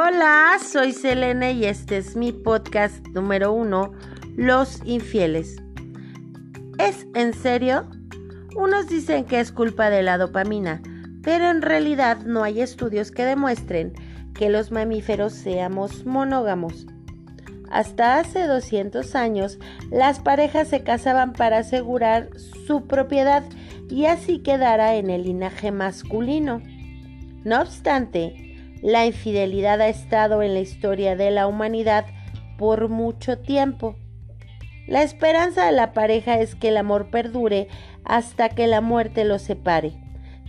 Hola, soy Selene y este es mi podcast número uno, Los infieles. ¿Es en serio? Unos dicen que es culpa de la dopamina, pero en realidad no hay estudios que demuestren que los mamíferos seamos monógamos. Hasta hace 200 años, las parejas se casaban para asegurar su propiedad y así quedara en el linaje masculino. No obstante, la infidelidad ha estado en la historia de la humanidad por mucho tiempo. La esperanza de la pareja es que el amor perdure hasta que la muerte los separe.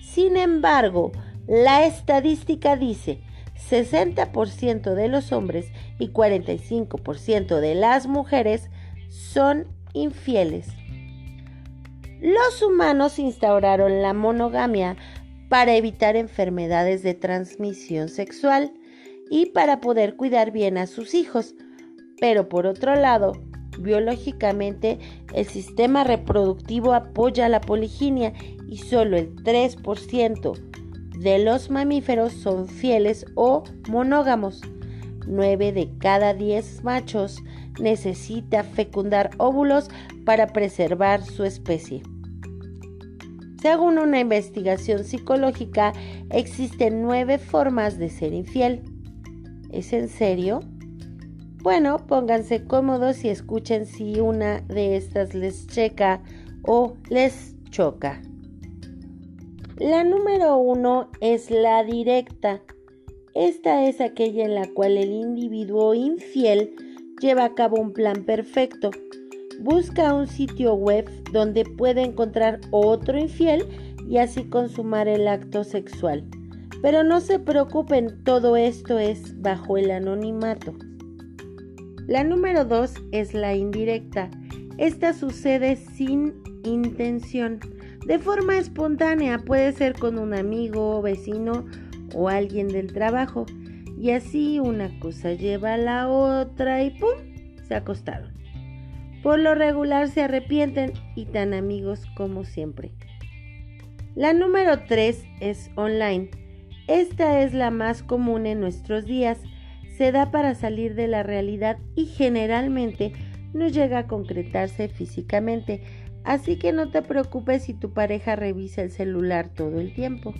Sin embargo, la estadística dice 60% de los hombres y 45% de las mujeres son infieles. Los humanos instauraron la monogamia para evitar enfermedades de transmisión sexual y para poder cuidar bien a sus hijos. Pero por otro lado, biológicamente el sistema reproductivo apoya la poliginia y solo el 3% de los mamíferos son fieles o monógamos. 9 de cada 10 machos necesita fecundar óvulos para preservar su especie. Según una investigación psicológica, existen nueve formas de ser infiel. ¿Es en serio? Bueno, pónganse cómodos y escuchen si una de estas les checa o les choca. La número uno es la directa. Esta es aquella en la cual el individuo infiel lleva a cabo un plan perfecto busca un sitio web donde puede encontrar otro infiel y así consumar el acto sexual. Pero no se preocupen, todo esto es bajo el anonimato. La número 2 es la indirecta. Esta sucede sin intención. De forma espontánea puede ser con un amigo, vecino o alguien del trabajo. Y así una cosa lleva a la otra y ¡pum! se acostaron. Por lo regular se arrepienten y tan amigos como siempre. La número 3 es online. Esta es la más común en nuestros días. Se da para salir de la realidad y generalmente no llega a concretarse físicamente, así que no te preocupes si tu pareja revisa el celular todo el tiempo.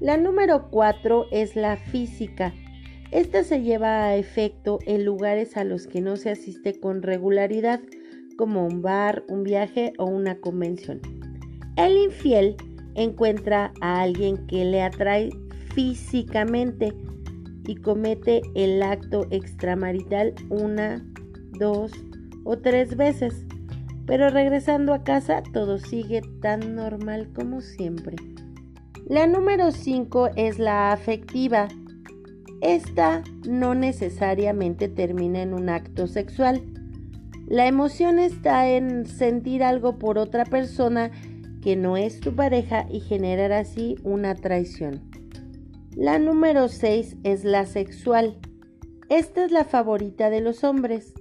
La número 4 es la física. Esta se lleva a efecto en lugares a los que no se asiste con regularidad, como un bar, un viaje o una convención. El infiel encuentra a alguien que le atrae físicamente y comete el acto extramarital una, dos o tres veces. Pero regresando a casa todo sigue tan normal como siempre. La número 5 es la afectiva. Esta no necesariamente termina en un acto sexual la emoción está en sentir algo por otra persona que no es tu pareja y generar así una traición. La número 6 es la sexual. Esta es la favorita de los hombres.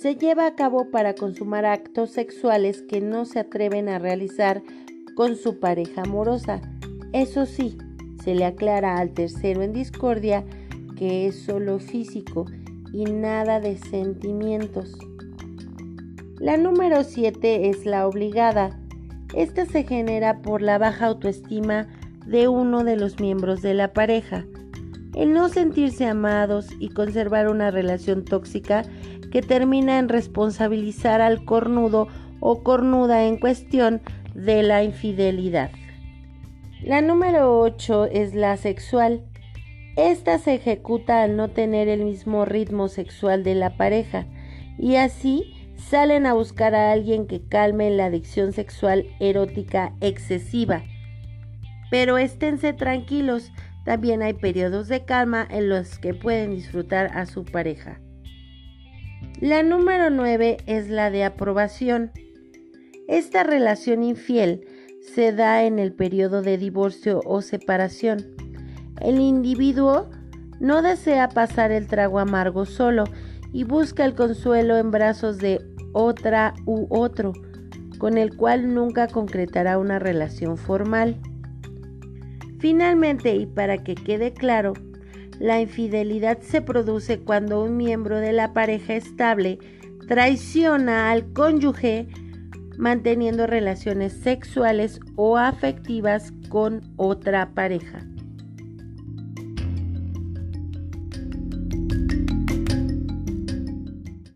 Se lleva a cabo para consumar actos sexuales que no se atreven a realizar con su pareja amorosa. Eso sí, se le aclara al tercero en discordia que es solo físico y nada de sentimientos. La número 7 es la obligada. Esta se genera por la baja autoestima de uno de los miembros de la pareja. El no sentirse amados y conservar una relación tóxica que termina en responsabilizar al cornudo o cornuda en cuestión de la infidelidad. La número 8 es la sexual. Esta se ejecuta al no tener el mismo ritmo sexual de la pareja y así salen a buscar a alguien que calme la adicción sexual erótica excesiva. Pero esténse tranquilos, también hay periodos de calma en los que pueden disfrutar a su pareja. La número 9 es la de aprobación. Esta relación infiel se da en el periodo de divorcio o separación. El individuo no desea pasar el trago amargo solo y busca el consuelo en brazos de otra u otro, con el cual nunca concretará una relación formal. Finalmente, y para que quede claro, la infidelidad se produce cuando un miembro de la pareja estable traiciona al cónyuge manteniendo relaciones sexuales o afectivas con otra pareja.